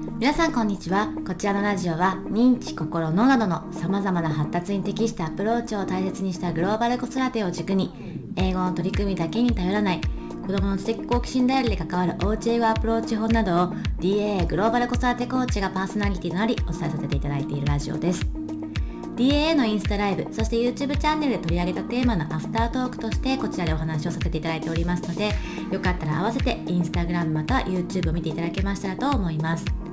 皆さんこんにちは。こちらのラジオは認知心脳などのさまざまな発達に適したアプローチを大切にしたグローバル子育てを軸に英語の取り組みだけに頼らない子どもの知的好奇心ダイヤルで関わるおうち英語アプローチ法などを DAA グローバル子育てコーチがパーソナリティとなりお伝えさせていただいているラジオです。DAA のインスタライブそして YouTube チャンネルで取り上げたテーマのアフタートークとしてこちらでお話をさせていただいておりますのでよかったら合わせて Instagram また YouTube を見ていただけましたらと思います。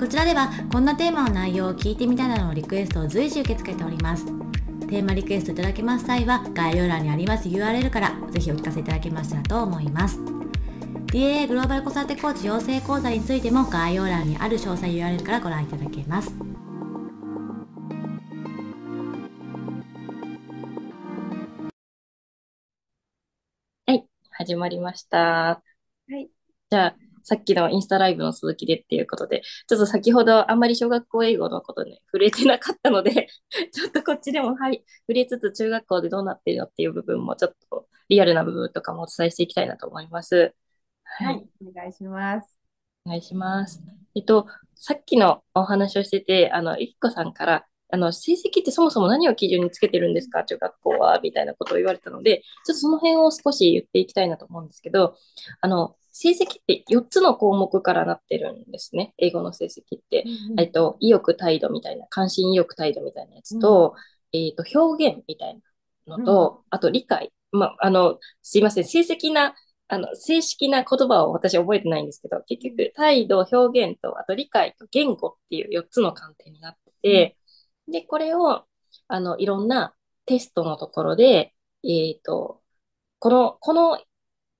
こちらではこんなテーマの内容を聞いてみたいなどのリクエストを随時受け付けておりますテーマリクエストいただけます際は概要欄にあります URL からぜひお聞かせいただけましたらと思います DAA グローバル子育てコーチ養成講座についても概要欄にある詳細 URL からご覧いただけます始まりました。はい。じゃあ、さっきのインスタライブの続きでっていうことで、ちょっと先ほどあんまり小学校英語のことね、触れてなかったので、ちょっとこっちでも、はい、触れつつ中学校でどうなってるのっていう部分も、ちょっとリアルな部分とかもお伝えしていきたいなと思います。ははいい、お願いします。お願いします。えっと、さっきのお話をしてて、あの、ゆきこさんから、あの、成績ってそもそも何を基準につけてるんですか、中学校は、みたいなことを言われたので、ちょっとその辺を少し言っていきたいなと思うんですけど、あの、成績って4つの項目からなってるんですね。英語の成績って。えっと、意欲態度みたいな、関心意欲態度みたいなやつと、えっと、表現みたいなのと、あと理解。まあ、あの、すいません、成績な、あの、正式な言葉を私覚えてないんですけど、結局、態度、表現と、あと理解と言語っていう4つの観点になってて、で、これを、あの、いろんなテストのところで、えっと、この、この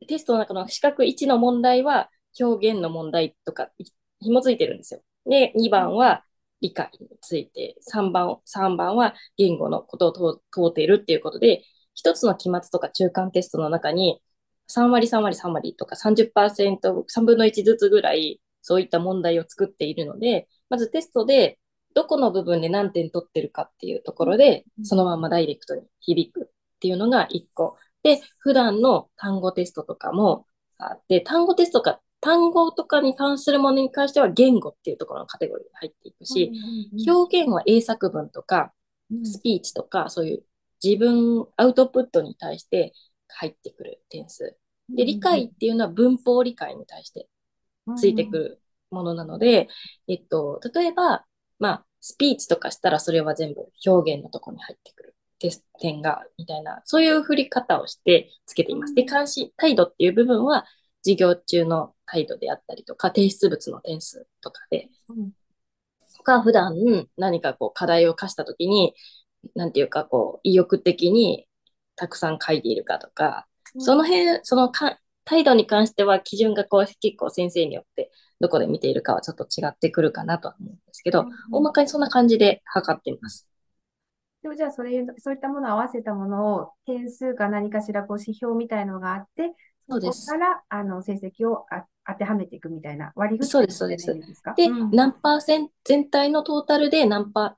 テストの中の四角1の問題は表現の問題とかい紐づいてるんですよ。で、2番は理解について、3番、3番は言語のことを問問うているっていうことで、一つの期末とか中間テストの中に3割、3割、3割とか30%、3分の1ずつぐらいそういった問題を作っているので、まずテストでどこの部分で何点取ってるかっていうところで、そのままダイレクトに響くっていうのが1個。で、普段の単語テストとかもあって、単語テストか、単語とかに関するものに関しては言語っていうところのカテゴリーに入っていくし、表現は英作文とか、スピーチとか、そういう自分、アウトプットに対して入ってくる点数。で、理解っていうのは文法理解に対してついてくるものなので、えっと、例えば、まあ、スピーチとかしたらそれは全部表現のところに入ってくる。点が、みたいな、そういう振り方をしてつけています。で、監視、態度っていう部分は、授業中の態度であったりとか、提出物の点数とかで、うんとか、普段何かこう課題を課したときに、なんていうかこう、意欲的にたくさん書いているかとか、その辺、そのか態度に関しては基準がこう結構先生によってどこで見ているかはちょっと違ってくるかなとは思うんですけど、大まかにそんな感じで測っています。でもじゃあそれ、そういったものを合わせたものを点数か何かしらこう指標みたいのがあって、そうですこからあの成績をあ当てはめていくみたいな割り振りそうですそうですですか？で、うん何パーセント、全体のトータルで何パ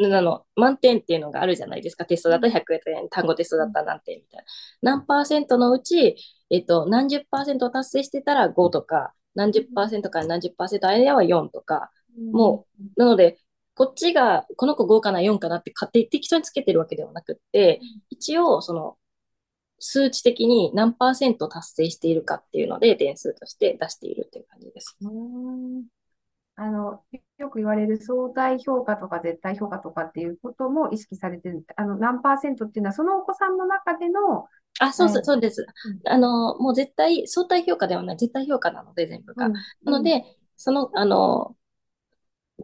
ー、あの、満点っていうのがあるじゃないですか。テストだと100点、単語テストだったら何点みたいな。何パーセントのうち、えっと、何十パーセントを達成してたら5とか、何十パーセントから何十パーセント間は4とか。もなので、こっちが、この子5かな、4かなって勝手に適当につけてるわけではなくって、一応、その、数値的に何パーセント達成しているかっていうので、点数として出しているっていう感じです。うんあの、よく言われる相対評価とか絶対評価とかっていうことも意識されてる。あの、何パーセントっていうのは、そのお子さんの中での、あ、そうそう、はいそうです。うんあの、もう絶対、相対評価ではない、絶対評価なので、全部が。うんなので、その、あの、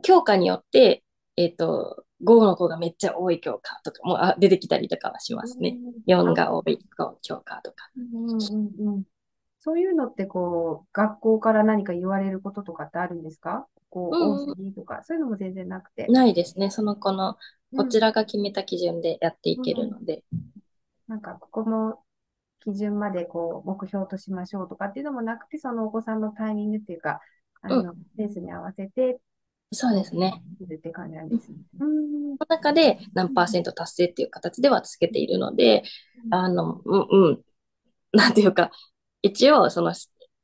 教科によって、えっと、5の子がめっちゃ多い教科とかもあ出てきたりとかはしますね。4が多い教科とか。うんうんうんそういうのってこう、学校から何か言われることとかってあるんですか？こう、うんうん多すぎとか、そういうのも全然なくて。ないですね。その子の、こちら。らが決めた基準でやっていけるので。なんか、ここの基準までこう、目標としましょうとかっていうのもなくて、そのお子さんのタイミングっていうか、あの、ペースに合わせて、そうですね。って感じなんですね。うん。その中で何パーセント達成っていう形ではつけているので、あの、うん、うん、なんていうか、一応、その、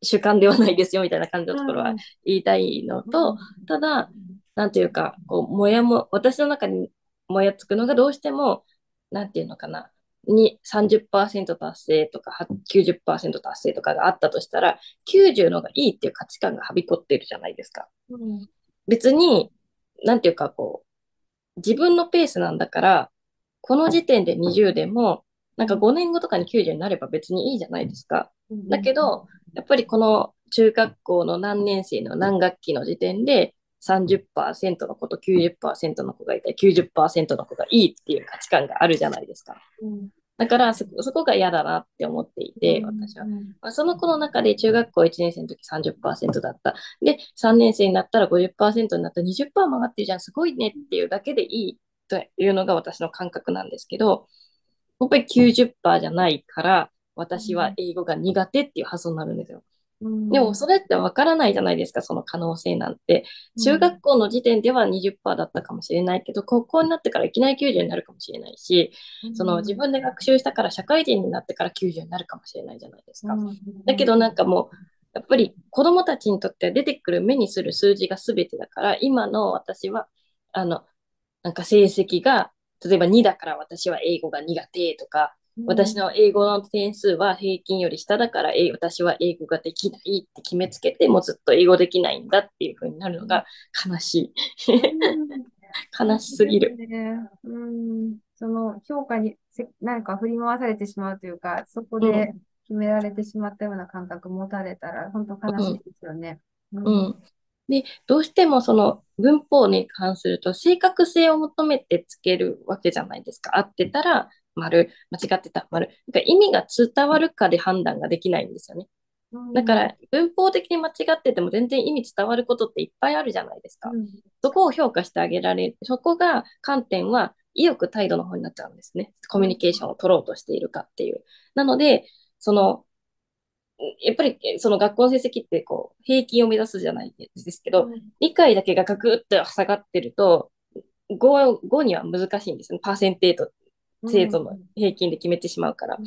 主観ではないですよみたいな感じのところはうん言いたいのと、ただ、なんていうか、こう、もやも、私の中にもやつくのがどうしても、なんていうのかな、に30%達成とかは90%達成とかがあったとしたら、90のがいいっていう価値観がはびこってるじゃないですか。うん別に、なんていうかこう、自分のペースなんだから、この時点で20でも、なんか5年後とかに90になれば別にいいじゃないですか。だけど、やっぱりこの中学校の何年生の何学期の時点で30%の子と90%の子がいたり90%の子がいいっていう価値観があるじゃないですか。だからそそこが嫌だなって思っていて、私は。うんまあ、その子の中で中学校1年生の時30%だった。で、3年生になったら50%になった。20%も上がってるじゃん、すごいねっていうだけでいいというのが私の感覚なんですけど、やっぱり90%じゃないから、私は英語が苦手っていう発想になるんですよ。うんでもそれってわからないじゃないですか、その可能性なんて。中学校の時点では20%だったかもしれないけど、高校になってからいきなり90になるかもしれないし、その自分で学習したから社会人になってから90になるかもしれないじゃないですか。だけどなんかもう、やっぱり子供たちにとっては出てくる目にする数字が全てだから、今の私は、あの、なんか成績が、例えば2だから私は英語が苦手とか、私の英語の点数は平均より下だから、え私は英語ができないって決めつけて、もうずっと英語できないんだっていう風になるのが悲しい。悲しすぎる。ね。うん。その評価にせなんか振り回されてしまうというか、そこうで決められてしまったような感覚持たれたら、本当悲しいですよね。ううん。で、どうしてもその文法に関すると正確性を求めてつけるわけじゃないですか。合ってたら丸、間違ってたら丸。なんか意味が伝わるかで判断ができないんですよね。だから文法的に間違ってても全然意味伝わることっていっぱいあるじゃないですか。うんそこを評価してあげられる。そこが観点は意欲態度の方になっちゃうんですね。コミュニケーションを取ろうとしているかっていう。なので、その、やっぱりその学校の成績ってこう平均を目指すじゃないですけど、理解だけがガクッと下がってると、5, 5には難しいんですよね。パーセンテージ生徒の平均で決めてしまうから。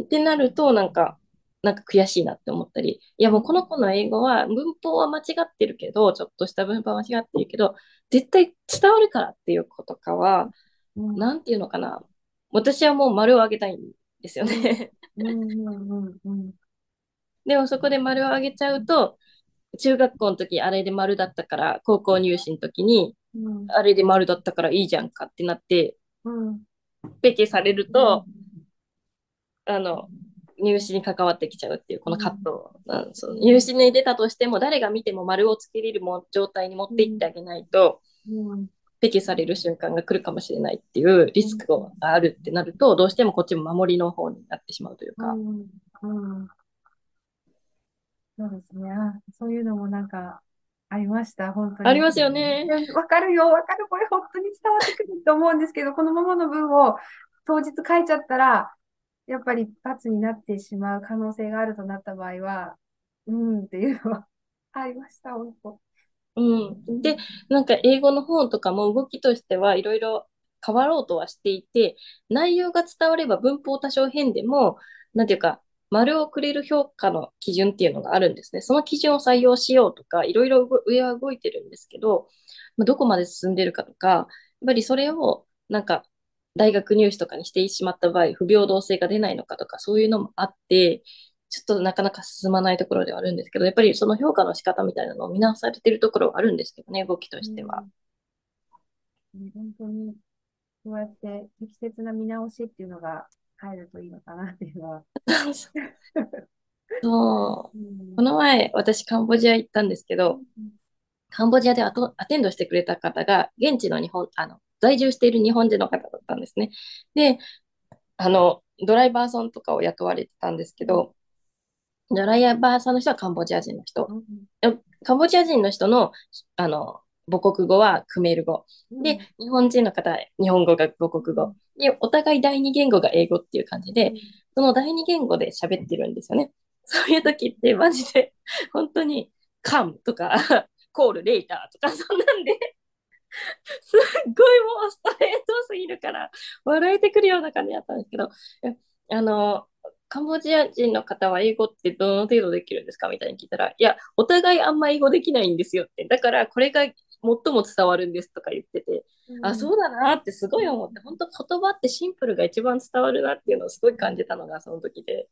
ってなると、なんか、なんか悔しいなって思ったり、いやもうこの子の英語は文法は間違ってるけど、ちょっとした文法は間違ってるけど、絶対伝わるからっていう子とかは、うん。なんていうのかな。私はもう丸を上げたいんですよね。うんうんうんうん。でもそこで丸を上げちゃうと、中学校の時あれで丸だったから、高校入試の時にうん。あれで丸だったからいいじゃんかってなって、うんペケされると、あの、入試に関わってきちゃうっていう、この葛藤。うんその入試に出たとしても、誰が見ても丸をつけれるも状態に持っていってあげないと、うんペケされる瞬間が来るかもしれないっていうリスクがあるってなると、どうしてもこっちも守りの方になってしまうというか。うんうんそうですね。そういうのもなんかありました、本当に。ありますよねわかるよ、わかる。これ本当に伝わってくると思うんですけど、このままの文を当日書いちゃったら、やっぱり罰になってしまう可能性があるとなった場合は、うんっていうのは ありました、本当。うん。で、なんか英語の本とかも動きとしてはいろいろ変わろうとはしていて、内容が伝われば文法多少変でも、なんていうか、丸をくれる評価の基準っていうのがあるんですね。その基準を採用しようとか、いろいろ上は動いてるんですけど、まあ、どこまで進んでるかとか、やっぱりそれをなんか大学入試とかにしてしまった場合、不平等性が出ないのかとか、そういうのもあって、ちょっとなかなか進まないところではあるんですけど、やっぱりその評価の仕方みたいなのを見直されてるところはあるんですけどね、動きとしては。うん本当に、そうやって適切な見直しっていうのが入るといいのかなっていうのは。そう。うんこの前、私カンボジア行ったんですけど、カンボジアでアトアテンドしてくれた方が、現地の日本、あの、在住している日本人の方だったんですね。で、あの、ドライバーさんとかを雇われてたんですけど、ドライバーさんの人はカンボジア人の人。うんカンボジア人の人の、あの、母国語はクメール語。で、日本人の方は日本語が母国語。で、お互い第二言語が英語っていう感じで、その第二言語で喋ってるんですよね。そういう時ってマジで、本当に、カムとか、コール、レイターとか、そんなんで、すっごいもうストレートすぎるから、笑えてくるような感じだったんですけど、えあの、カンボジア人の方は英語ってどの程度できるんですかみたいに聞いたら、いや、お互いあんま英語できないんですよって。だからこれが最も伝わるんですとか言ってて、うん、あ、そうだなってすごい思って、本当言葉ってシンプルが一番伝わるなっていうのをすごい感じたのがその時で。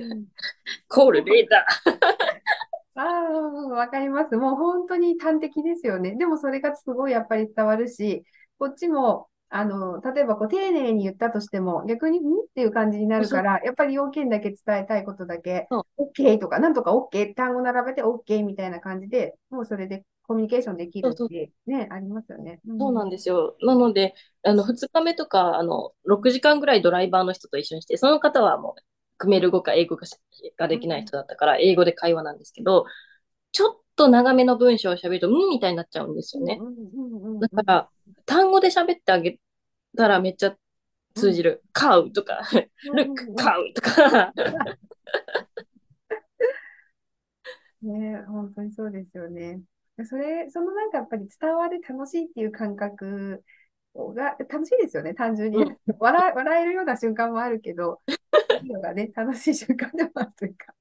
うん、コール、データ。ああ、わかります。もう本当に端的ですよね。でもそれがすごいやっぱり伝わるし、こっちもあの、例えばこう丁寧に言ったとしても、逆に、ん？っていう感じになるから、やっぱり要件だけ伝えたいことだけ、OK とか、なんとか OK、単語並べて OK みたいな感じで、もうそれでコミュニケーションできるってね、ありますよね。うん、そうなんですよ。なので、あの、2日目とか、あの、6時間ぐらいドライバーの人と一緒にして、その方はもう、クメル語か英語ができない人だったから、英語で会話なんですけど、ちょっと長めの文章を喋ると、うんみたいになっちゃうんですよね。だから、単語で喋ってあげたらめっちゃ通じる。買うとか、ルック買うとか。ね、本当にそうですよね。それ、そのなんかやっぱり伝わる楽しいっていう感覚が楽しいですよね、単純に。笑笑えるような瞬間もあるけど、いいのがね、楽しい瞬間でもあるというか。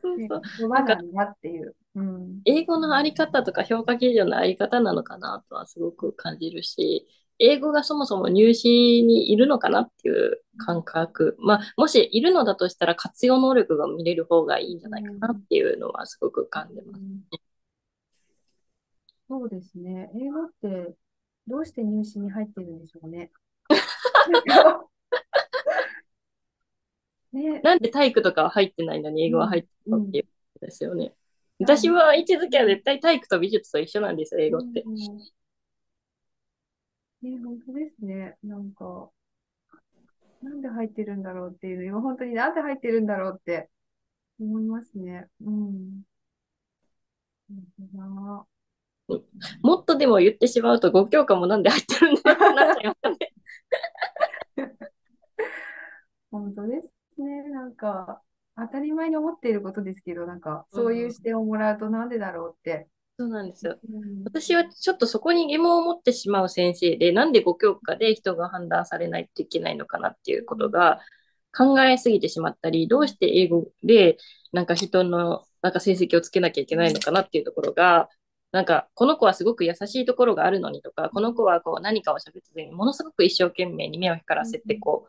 そうそうそう。なんだっていう。うん、英語のあり方とか評価基準のあり方なのかなとはすごく感じるし、英語がそもそも入試にいるのかなっていう感覚。まあ、もしいるのだとしたら活用能力が見れる方がいいんじゃないかなっていうのはすごく感じます、ねうん、そうですね。英語ってどうして入試に入ってるんでしょうね。ねなんで体育とかは入ってないのに英語は入ってるのっていうことですよね。うん、私は位置づけは絶対体育と美術と一緒なんですよ、英語って。うんね、本当ですね。なんか、なんで入ってるんだろうっていうの、今本当になんで入ってるんだろうって思いますね。うん。なもっとでも言ってしまうと、5教科もなんで入ってるんだよってなっちゃいますね。本当ですね。なんか、当たり前に思っていることですけど、なんか、そういう視点をもらうとなんでだろうってそうなんですよ。私はちょっとそこに疑問を持ってしまう先生で、なんで5教科で人が判断されないといけないのかなっていうことが考えすぎてしまったり、どうして英語でなんか人のなんか成績をつけなきゃいけないのかなっていうところが、なんかこの子はすごく優しいところがあるのにとか、この子はこう何かを喋ってにものすごく一生懸命に目を光らせてこ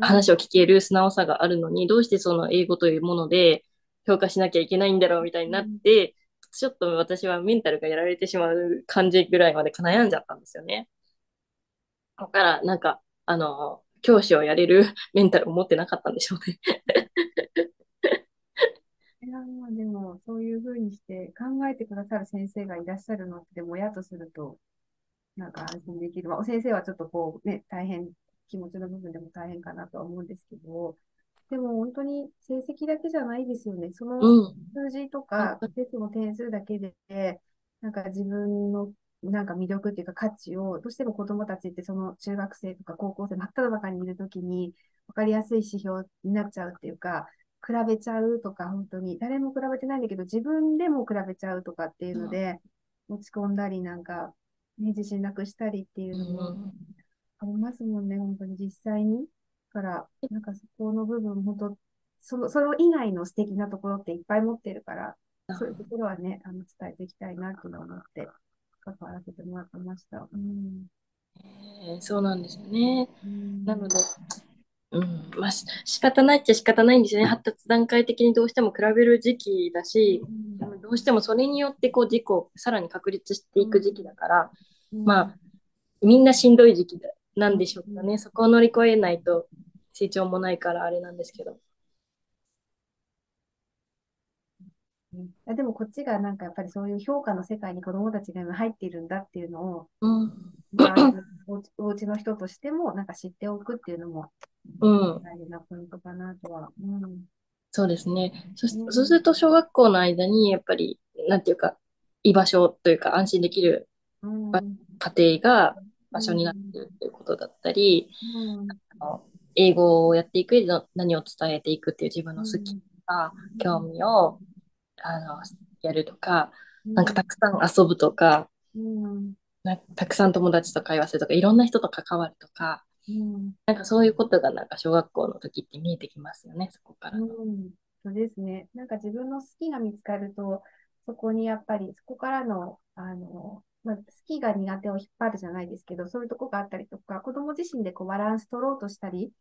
う話を聞ける素直さがあるのに、どうしてその英語というもので評価しなきゃいけないんだろうみたいになって、ちょっと私はメンタルがやられてしまう感じぐらいまで悩んじゃったんですよね。だから、なんか、あの、教師をやれるメンタルを持ってなかったんでしょうね。いや、まあでも、そういうふうにして考えてくださる先生がいらっしゃるのって、も親とすると、なんか安心できる。まあ、先生はちょっとこうね、大変、気持ちの部分でも大変かなとは思うんですけど、でも本当に成績だけじゃないですよね。その数字とか、テストの点数だけで、なんか自分のなんか魅力っていうか価値を、どうしても子供たちってその中学生とか高校生真っ只中にいるときに分かりやすい指標になっちゃうっていうか、比べちゃうとか、本当に誰も比べてないんだけど、自分でも比べちゃうとかっていうので、落ち込んだり、なんか、ね、自信なくしたりっていうのもありますもんね、本当に実際に。から、なんかそこの部分、本当その、それ以外の素敵なところっていっぱい持ってるから、そういうところはね、あの伝えていきたいなっていうのを思って、関わらせてもらってました。うん、えー、そうなんですよね。うん、なので、うん、まあ、仕方ないっちゃ仕方ないんですよね。発達段階的にどうしても比べる時期だし、うん、どうしてもそれによってこう自己をさらに確立していく時期だから、まあ、みんなしんどい時期なんでしょうかね。そこを乗り越えないと成長もないからあれなんですけど。でもこっちがなんかやっぱりそういう評価の世界に子どもたちが今入っているんだっていうのを、うん、まあ、お家の人としてもなんか知っておくっていうのも大事なポイントかなとは。うん、そうですね。そ。そうすると小学校の間にやっぱりなんていうか居場所というか安心できる家庭が場所になっているということだったり、うん、英語をやっていく上で何を伝えていくっていう自分の好きとか、興味をあのやるとか、なんかたくさん遊ぶとか、たくさん友達と会話するとか、いろんな人と関わるとか、うん。なんかそういうことがなんか小学校の時って見えてきますよね、そこからの。うん。そうですね。なんか自分の好きが見つかると、そこにやっぱり、そこからの、あの、まあ、好きが苦手を引っ張るじゃないですけど、そういうとこがあったりとか、子供自身でこうバランス取ろうとしたり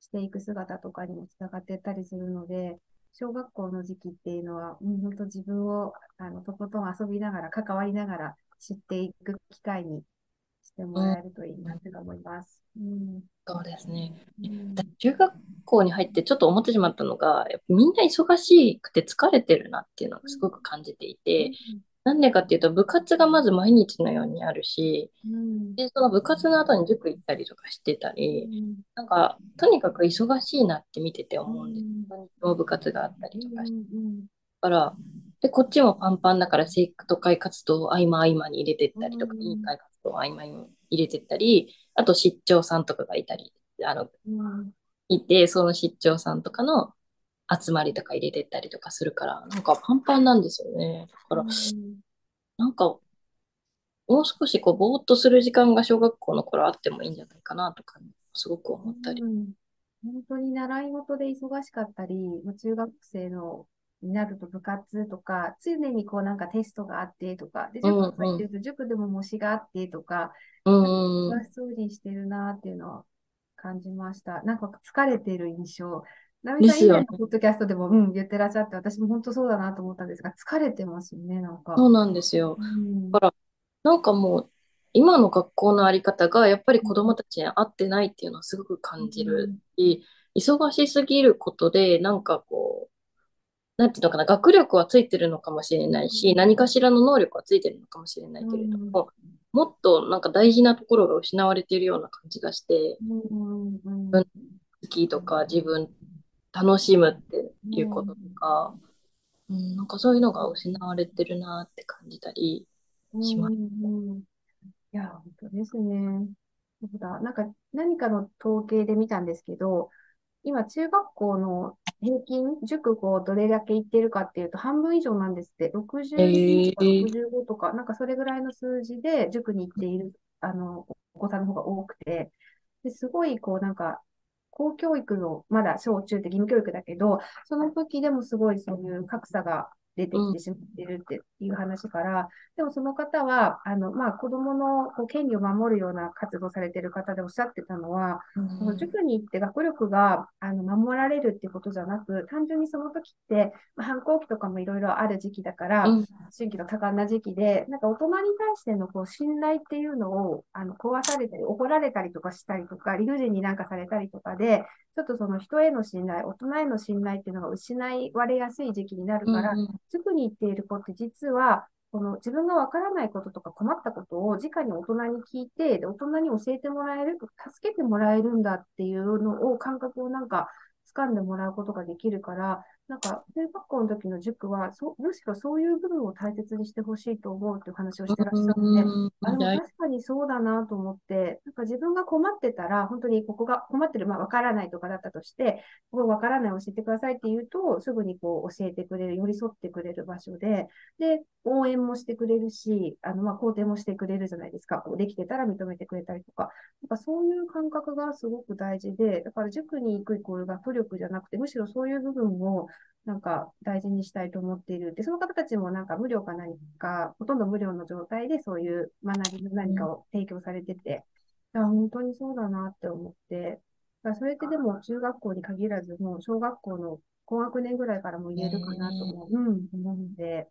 していく姿とかにもつながっていったりするので、小学校の時期っていうのは、うん、本当自分を、あの、とことん遊びながら、関わりながら知っていく機会にしてもらえるといいなって思います。うん。そうですね。うんだ中学校に入ってちょっと思ってしまったのが、やっぱみんな忙しくて疲れてるなっていうのがすごく感じていて、なんでかっていうと部活がまず毎日のようにあるし、うん。で、その部活の後に塾行ったりとかしてたうり、んなんかとにかく忙しいなって見てて思うんです。うん部活があったりとかしてうんから、で、こっちもパンパンだから生徒会活動を合間合間に入れてったりとか、うん委員会活動を合間に入れてったり、あと出張さんとかがいたり、あの、うんいて、その出張さんとかの集まりとか入れてったりとかするから、なんかパンパンなんですよね。だから、なんか、もう少しこう、ぼーっとする時間が小学校の頃あってもいいんじゃないかなとか、すごく思ったり。うん本当に習い事で忙しかったり、まあ中学生のになると部活とか、常にこうなんかテストがあってとか、で、うんうん塾入ってると塾でも模試があってとか、うんうんうん。忙しそうにしてるなっていうのは感じました。なんか疲れてる印象。ナミさん以前のポッドキャストでも、うん、言ってらっしゃって、私も本当そうだなと思ったんですが、疲れてますよね、なんか。そうなんですよ。うんだから、なんかもう、今の学校のあり方がやっぱり子供たちに合ってないっていうのはすごく感じるし、忙しすぎることで、なんかこう、なんていうのかな、学力はついてるのかもしれないし、何かしらの能力はついてるのかもしれないけれども、もっとなんか大事なところが失われているような感じがして、うんうん好きとか自分楽しむっていうこととか、うん、なんかそういうのが失われてるなって感じたりします。うんうんいや、本当ですね。そうだ。なんか、何かの統計で見たんですけど、今、中学校の平均、塾こう、どれだけ行ってるかっていうと、半分以上なんですって。62とか65とか、なんかそれぐらいの数字で塾に行っている、あの、お子さんの方が多くて、ですごい、こう、なんか、公教育の、まだ小中って義務教育だけど、その時でもすごいそういう格差が出てきてしまっているっていう話から、でもその方は、あの、まあ、子供のこう権利を守るような活動されている方でおっしゃってたのは、その塾に行って学力があの守られるってことじゃなく、単純にその時って、まあ、反抗期とかもいろいろある時期だから、うん。の多感な時期で、なんか大人に対してのこう信頼っていうのをあの壊されたり、怒られたりとかしたりとか、理不尽になんかされたりとかで、ちょっとその人への信頼、大人への信頼っていうのが失われやすい時期になるから、うん塾に行っている子って実は、この自分がわからないこととか困ったことを直に大人に聞いて、で大人に教えてもらえる、助けてもらえるんだっていうのを、感覚をなんか掴んでもらうことができるから、なんか、中学校の時の塾は、そむしろそういう部分を大切にしてほしいと思うっていう話をしてらっしゃって、うんあ、でも確かにそうだなと思って、なんか自分が困ってたら、本当にここが困ってる、まあわからないとかだったとして、ここわからない教えてくださいって言うと、すぐにこう教えてくれる、寄り添ってくれる場所で、で、応援もしてくれるし、あの、まあ肯定もしてくれるじゃないですか。こうできてたら認めてくれたりとか。なんかそういう感覚がすごく大事で、だから塾に行くイコール学力じゃなくて、むしろそういう部分をなんか大事にしたいと思っている。で、その方たちもなんか無料か何か、ほとんど無料の状態でそういう学びの何かを提供されてて、あ、本当にそうだなって思って、だそれってでも中学校に限らず、もう小学校の高学年ぐらいからも言えるかなと思う、うん、思うので、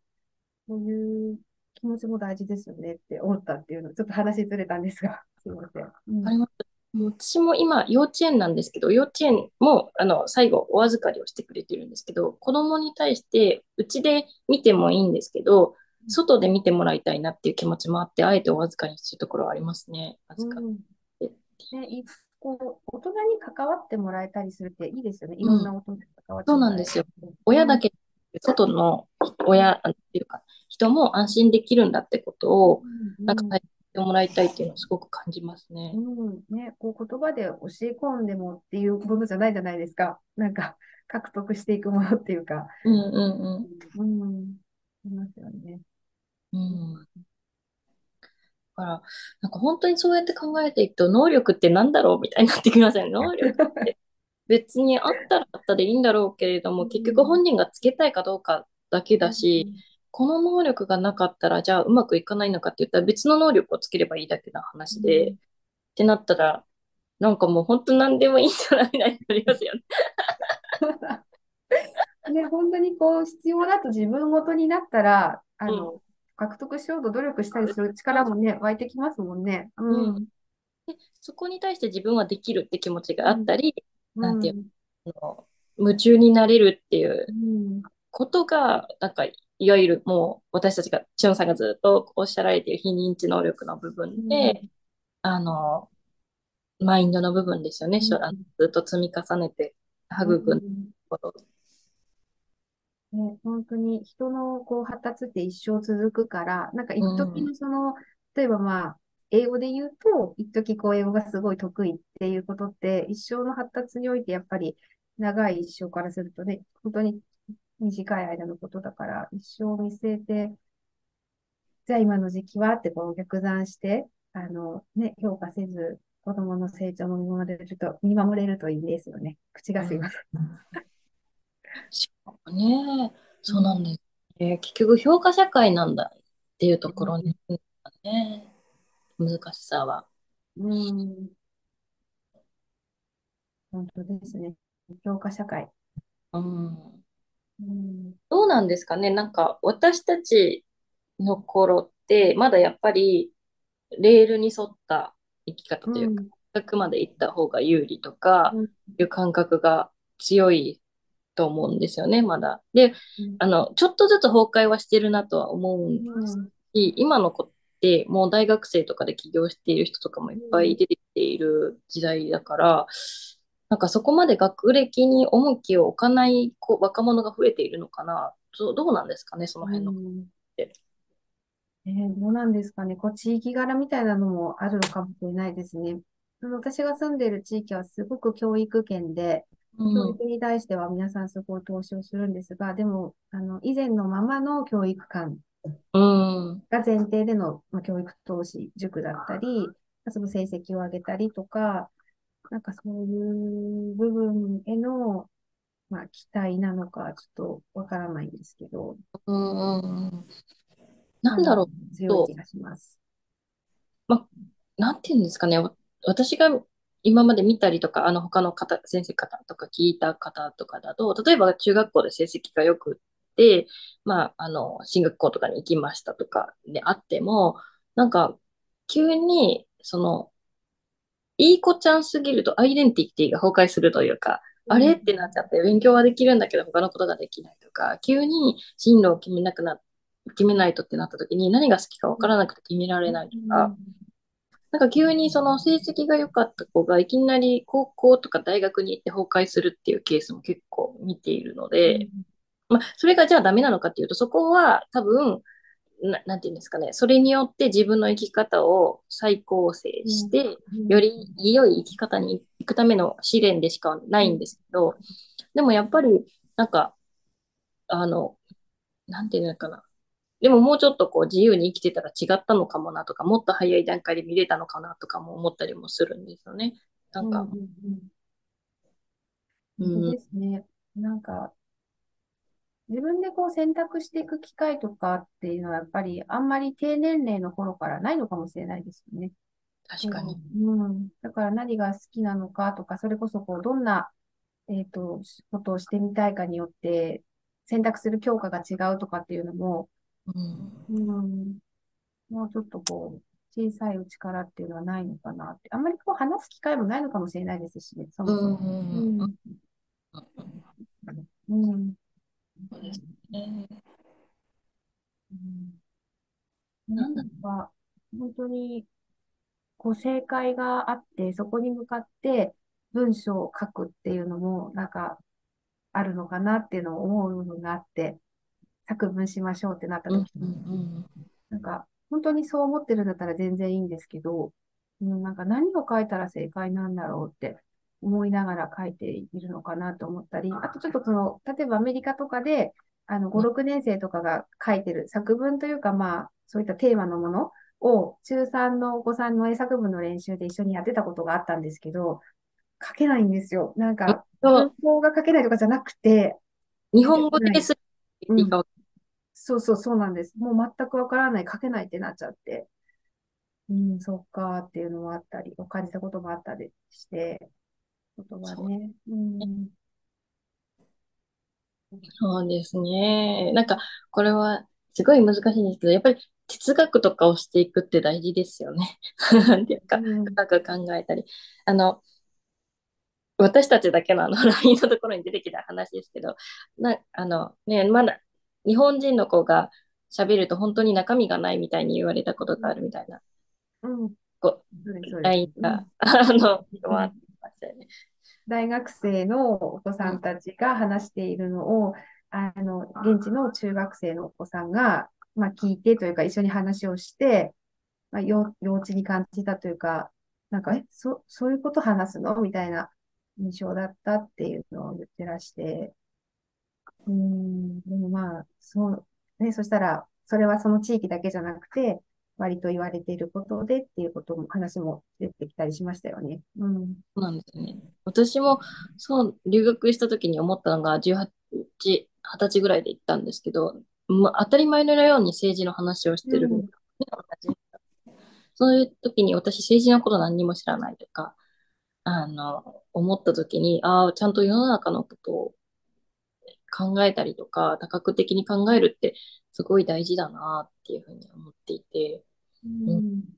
そういう気持ちも大事ですよねって思ったっていうの、ちょっと話ずれたんですが、すいません。うん。あります私も今、幼稚園なんですけど、幼稚園もあの最後、お預かりをしてくれてるんですけど、子供に対して、うちで見てもいいんですけど、外で見てもらいたいなっていう気持ちもあって、あえてお預かりにするところはありますね。預かりうんこう大人に関わってもらえたりするっていいですよね。いろんな大人に関わってそうもらえなんですよ。る。親だけ、外の親っていうか、人も安心できるんだってことを、うん、なんかてもらいたいっていうのをすごく感じますね。うん、ね、こう言葉で教え込んでもっていうものじゃないじゃないですか。なんか獲得していくものっていうか。うんうんうん、いますよね。うん。うん。から、なんか本当にそうやって考えていくと、能力ってなんだろうみたいになってきますよね。能力って別にあったらあったでいいんだろうけれども、結局本人がつけたいかどうかだけだし、この能力がなかったら、じゃあうまくいかないのかって言ったら別の能力をつければいいだけな話で、うんってなったら、なんかもう本当何でもいいんじゃないみたいになりますよね。ね、本当にこう必要だと自分ごとになったら、あの、獲得しようと努力したりする力もね、湧いてきますもんね。うん。うんでそこに対して自分はできるって気持ちがあったり、なんていうあの夢中になれるっていううん。ことが、なんか、いわゆるもう私たちが、チョンさんがずっとおっしゃられている非認知能力の部分で、あの、マインドの部分ですよね。しょあのずっと積み重ねて育むこと。ね、本当に人のこう発達って一生続くから、なんか一時のその、例えばまあ、英語で言うと、一時こう英語がすごい得意っていうことって、一生の発達においてやっぱり長い一生からするとね、本当に短い間のことだから、一生を見据えて、じゃあ今の時期はってこう逆算して、あのね、評価せず、子供の成長も見守れると、見守れるといいですよね。口がすいません。しかもね、そうなんです。ね結局評価社会なんだっていうところに、ね、難しさは。うん。本当ですね。評価社会。うんうん。どうなんですかね？なんか私たちの頃ってまだやっぱりレールに沿った生き方というか、深くまで行った方が有利とかうん。いう感覚が強いと思うんですよね、まだ。で、うん。あの、ちょっとずつ崩壊はしてるなとは思うんですし、今の子ってもう大学生とかで起業している人とかもいっぱい出てきている時代だから、なんかそこまで学歴に重きを置かない子若者が増えているのかな。どうどうなんですかね、その辺の。えーどうなんですかね。こう、地域柄みたいなのもあるのかもしれないですね。私が住んでいる地域はすごく教育圏で、教うん育に対しては皆さんすごい投資をするんですが、でも、あの、以前のままの教育観うんが前提での、まあ、教育投資、塾だったり、その成績を上げたりとか、なんかそういう部分への、まあ、期待なのか、ちょっとわからないんですけど、うんなんだろう。強い気がします。なんていうんですかね、わ私が今まで見たりとか、あの他の方、先生方とか聞いた方とかだと、例えば中学校で成績が良くって、まあ、あの、進学校とかに行きましたとかであっても、なんか、急に、その、いい子ちゃんすぎるとアイデンティティが崩壊するというか、あれってなっちゃって、勉強はできるんだけど他のことができないとか、急に進路を決めなくな、決めないとってなった時に何が好きか分からなくて決められないとか、なんか急にその成績が良かった子がいきなり高校とか大学に行って崩壊するっていうケースも結構見ているので、まあ、それがじゃあダメなのかっていうと、そこは多分、ななんていうんですかね、それによって自分の生き方を再構成して、より良い生き方に行くための試練でしかないんですけど、でもやっぱり、なんか、あの、なんていうのかな。でももうちょっとこう自由に生きてたら違ったのかもなとか、もっと早い段階で見れたのかなとかも思ったりもするんですよね。なんか、うんうんううんそうん、ですね。なんか、自分でこう選択していく機会とかっていうのはやっぱりあんまり低年齢の頃からないのかもしれないですよね。確かに。うん。だから何が好きなのかとか、それこそこう、どんな、えっと、ことをしてみたいかによって、選択する教科が違うとかっていうのも、うん、うん、もうちょっとこう、小さいうちからっていうのはないのかなって。あんまりこう話す機会もないのかもしれないですしね、そもそも。うんうん。うん。そうですね。うん。なんだか、本当に、こう、正解があって、そこに向かって文章を書くっていうのも、なんか、あるのかなっていうのを思う部分があって、作文しましょうってなったうん時、うん。なんか、本当にそう思ってるんだったら全然いいんですけど、うん、なんか何を書いたら正解なんだろうって思いながら書いているのかなと思ったり、あとちょっとその、例えばアメリカとかで、あの、5、6年生とかが書いてる作文というか、まあ、そういったテーマのものを中3のお子さんの英作文の練習で一緒にやってたことがあったんですけど、書けないんですよ。なんか、文法が書けないとかじゃなくて、日本語でするって言っていいかそうそうそうなんです。もう全くわからない、書けないってなっちゃって。うん、そっかっていうのもあったり、感じたこともあったりして、言葉ね。うん。そうですね。なんか、これはすごい難しいんですけど、やっぱり哲学とかをしていくって大事ですよね。なんていうか、うん深く考えたり。あの、私たちだけのあの LINE のところに出てきた話ですけど、な、あの、ね、まだ日本人の子が喋ると本当に中身がないみたいに言われたことがあるみたいな、うん。こそうですそう LINE うんが、あの、回ってましたよね。大学生のお子さんたちが話しているのを、あの、現地の中学生のお子さんが、まあ、聞いてというか、一緒に話をして、まあ、幼幼稚に感じたというか、なんか、え、そ、そういうこと話すの？みたいな印象だったっていうのを言ってらして、うーん、でもまあ、そう、ね、そしたら、それはその地域だけじゃなくて、割と言われていることでっていうことも、話も出てきたりしましたよね。うん。そうなんですね。私も、そう、留学した時に思ったのが、18、20歳ぐらいで行ったんですけど、まあ、当たり前のように政治の話をしてる、うんそういう時に私政治のこと何にも知らないとか、あの、思った時に、ああ、ちゃんと世の中のことを考えたりとか、多角的に考えるってすごい大事だなっていうふうに思っていて、うん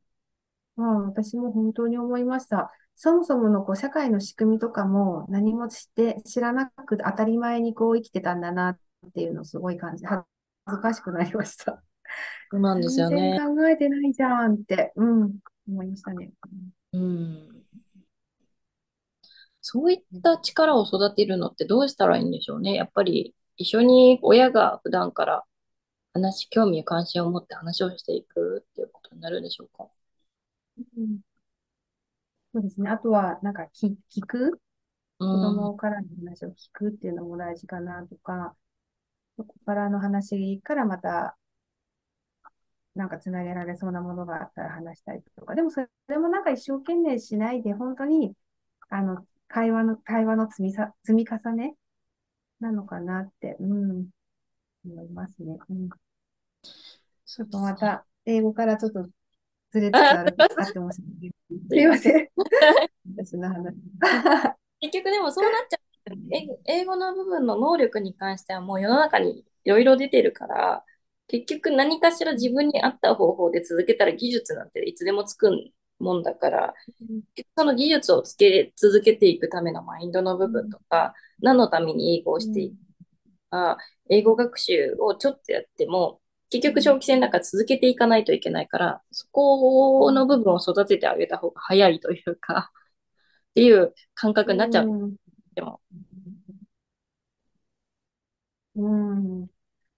まあ、私も本当に思いました。そもそものこう社会の仕組みとかも何も知って、知らなくて当たり前にこう生きてたんだなっていうのをすごい感じ、恥ずかしくなりました。そうなんですよね。全然考えてないじゃんって、うん、思いましたね。うん。そういった力を育てるのってどうしたらいいんでしょうね。やっぱり一緒に親が普段から話、興味関心を持って話をしていくっていうことになるんでしょうか？うんそうですね。あとは、なんか聞、聞く？う子ん。供からの話を聞くっていうのも大事かなとか、そこからの話からまた、なんかつなげられそうなものがあったら話したりとか。でもそれもなんか一生懸命しないで、本当に、あの、会話の、会話の積みさ、積み重ねなのかなって、うん、思いますね。うん。ちょっとまた、英語からちょっとずれつつある、あってもしれ。すいません。私の話。結局でもそうなっちゃう。え英語の部分の能力に関してはもう世の中にいろいろ出てるから、結局何かしら自分に合った方法で続けたら技術なんていつでもつくもんだから、その技術をつけ続けていくためのマインドの部分とか、何のために英語をしていくか、英語学習をちょっとやっても、結局長期戦だから続けていかないといけないから、そこの部分を育ててあげた方が早いというか、っていう感覚になっちゃう。うん。でもうん、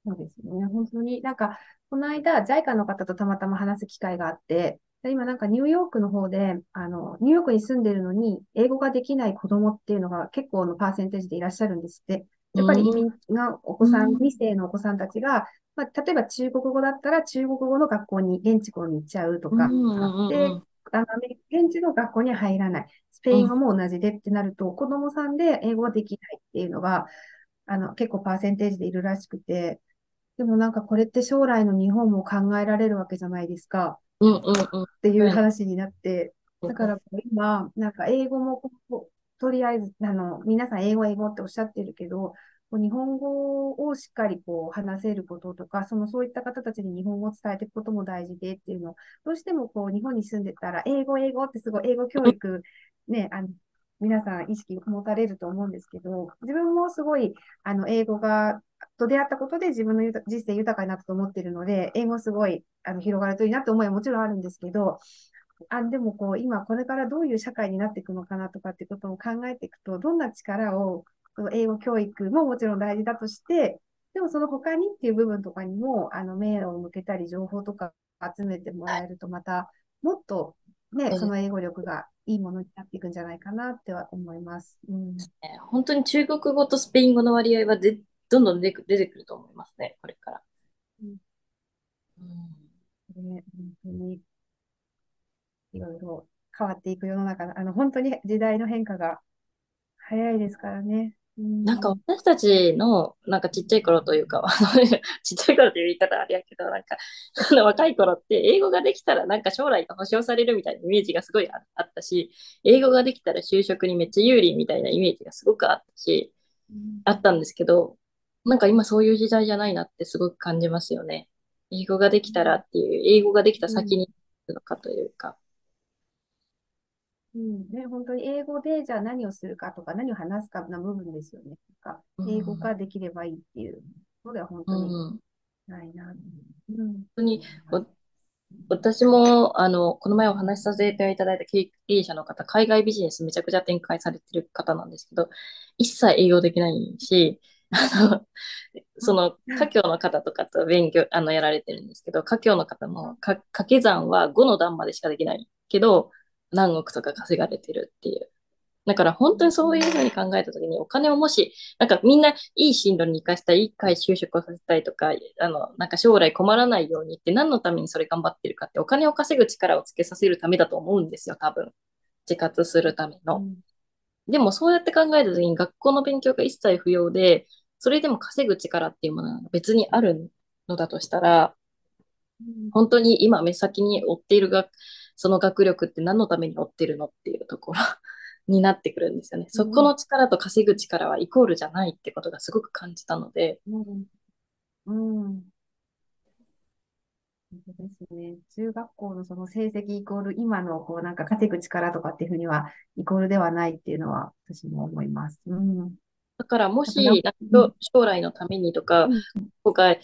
そうですね。本当に、なん。か、この間、JICA の方とたまたま話す機会があって、で今なん。かニューヨークの方で、あの、ニューヨークに住ん。でるのに、英語ができない子供っていうのが結構のパーセンテージでいらっしゃるん。ですって。やっぱり移民がお子さん、うん2世のお子さんたちが、まあ、例えば中国語だったら中国語の学校に、現地校に行っちゃうとか、うんうんうんで、あの、現地の学校には入らない。スペイン語も同じでってなると、子供さんで英語ができないっていうのが、あの、結構パーセンテージでいるらしくて、でもなんかこれって将来の日本も考えられるわけじゃないですか。うんうんうん。っていうはい。話になって、だから今、なんか英語もとりあえず、あの、皆さん英語英語っておっしゃってるけど、日本語をしっかりこう話せることとか、そのそういった方たちに日本語を伝えていくことも大事でっていうの。を、どうしてもこう日本に住んでたら、英語英語ってすごい英語教育、ね、あの、皆さん意識を持たれると思うんですけど、自分もすごい、あの、英語が、と出会ったことで自分の人生豊かになったと思ってるので、英語すごい、あの、広がるといいなって思いはもちろんあるんですけど、あ、でもこう、今これからどういう社会になっていくのかなとかっていうことを考えていくと、どんな力を、英語教育ももちろん大事だとして、でもその他にっていう部分とかにも、あの、目を向けたり、情報とか集めてもらえると、また、もっとね、うんその英語力がいいものになっていくんじゃないかなっては思います。うん。ね本当に中国語とスペイン語の割合はでどんどん出てく出てくると思いますね、これから。うんうんね、本当に。いろいろ変わっていく世の中、あの、本当に時代の変化が早いですからね。うん、なんか私たちの、なんかちっちゃい頃というか、あの ちっちゃい頃という言い方あれやけど、なんか、あの若い頃って英語ができたらなんか将来が保証されるみたいなイメージがすごいああったし、英語ができたら就職にめっちゃ有利みたいなイメージがすごくあったし、うんあったんですけど、なんか今そういう時代じゃないなってすごく感じますよね。英語ができたらっていう、英語ができた先に行くのかというか。うんね、本当に英語でじゃあ何をするかとか何を話すかの部分ですよね。なんかうん英語ができればいいっていうのでは本う当にん。本ないな。うん。当に、お私も、あの、この前お話しさせていただいた経営者の方、海外ビジネスめちゃくちゃ展開されてる方なんですけど、一切英語できないし、あの、その、華僑の方とかと勉強、あの、やられてるんですけど、華僑の方も、か掛け算は5の段までしかできないけど、何億とか稼がれてるっていう。だから本当にそういうふうに考えたときに、お金をもし、なんかみんないい進路に生かしたい、いい回就職をさせたいとか、あの、なんか将来困らないようにって何のためにそれ頑張ってるかって、お金を稼ぐ力をつけさせるためだと思うんですよ、多分。自活するための。でもそうやって考えたときに学校の勉強が一切不要で、それでも稼ぐ力っていうものが別にあるのだとしたら、うん本当に今目先に追っているが、その学力って何のために追ってるのっていうところ になってくるんですよね。そこの力と稼ぐ力はイコールじゃないってことがすごく感じたので、うん。うん。本当ですね。中学校のその成績イコール今のこうなんか稼ぐ力とかっていうふうにはイコールではないっていうのは私も思います。うん。だからもし、将来のためにとか、うん今回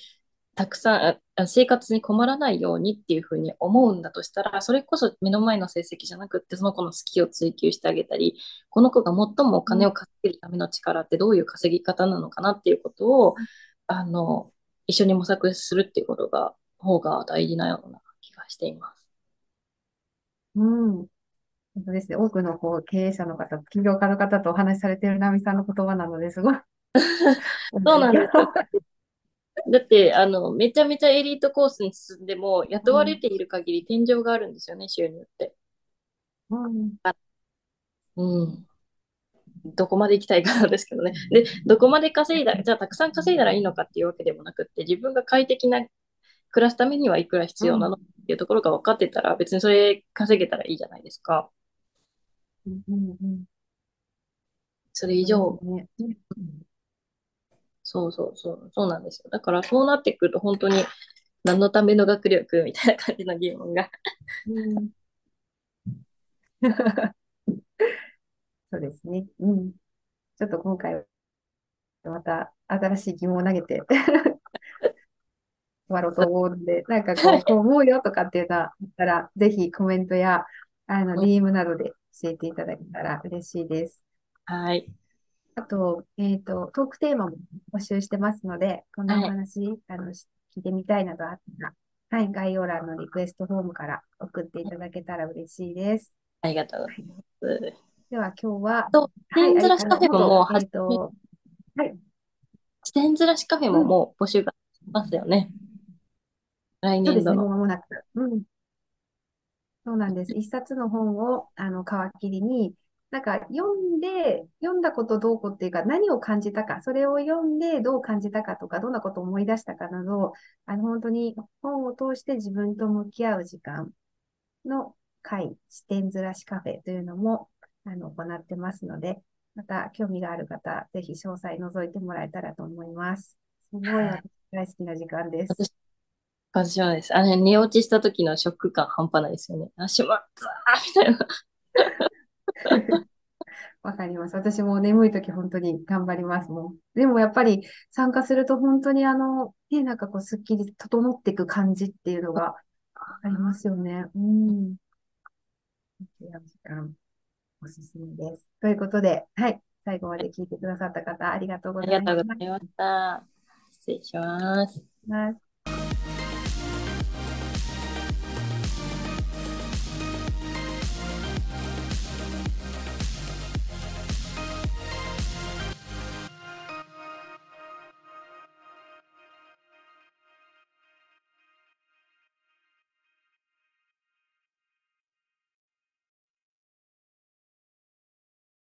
たくさん生活に困らないようにっていうふうに思うんだとしたら、それこそ目の前の成績じゃなくって、その子の好きを追求してあげたり、この子が最もお金を稼げるための力ってどういう稼ぎ方なのかなっていうことを、あの、一緒に模索するっていうことが、方が大事なような気がしています。うん。本当ですね。多くのこう経営者の方、起業家の方とお話しされているナミさんの言葉なのですごい。そうなんですよ。だって、あの、めちゃめちゃエリートコースに進んでも、雇われている限り天井があるんですよね、収入って。うん。うん。どこまで行きたいかなんですけどね。で、どこまで稼いだ、じゃあたくさん稼いだらいいのかっていうわけでもなくって、自分が快適な暮らすためにはいくら必要なのっていうところが分かってたら、別にそれ稼げたらいいじゃないですか。うんうんうんそれ以上、ね。そうそうそう、そうなんですよ。だからそうなってくると本当に何のための学力みたいな感じの疑問が。うんそうですね。うん。ちょっと今回、また新しい疑問を投げて終わろうと思うので、なんかこう、こう思うよとかっていうのあったら、ぜひコメントや、あの、DM などで教えていただけたら嬉しいです。はい。あと、えっと、トークテーマも募集してますので、こんなおはい話、あの、し聞いてみたいなどあったら、はい、概要欄のリクエストフォームから送っていただけたら嬉しいです。ありがとうございます。では今日は、と、はい、点ずらしカフェももうあり始め、がとうえっと、点ずらしカフェももう募集がしますよね。来そうですね、年度の。もう間もなく。うん。そうなんです。一冊の本を、あの、皮切りに、なんか読んで、読んだことどうこうっていうか、何を感じたか、それを読んでどう感じたかとか、どんなことを思い出したかなど、あの、本当に本を通して自分と向き合う時間の会、視点ずらしカフェというのも、あの、行ってますので、また興味がある方、ぜひ詳細覗いてもらえたらと思います。すごい私大好きな時間です。私、私はです。あの、寝落ちした時のショック感半端ないですよね。あ、しまったーみたいな。わかります。私も眠いとき本当に頑張りますもん。でもやっぱり参加すると本当にあの、ね、なんかこうすっきり整っていく感じっていうのがありますよね。うん。時間おすすめです。ということで、はい。最後まで聞いてくださった方、ありがとうごありざいがとうまございました。失礼します。す。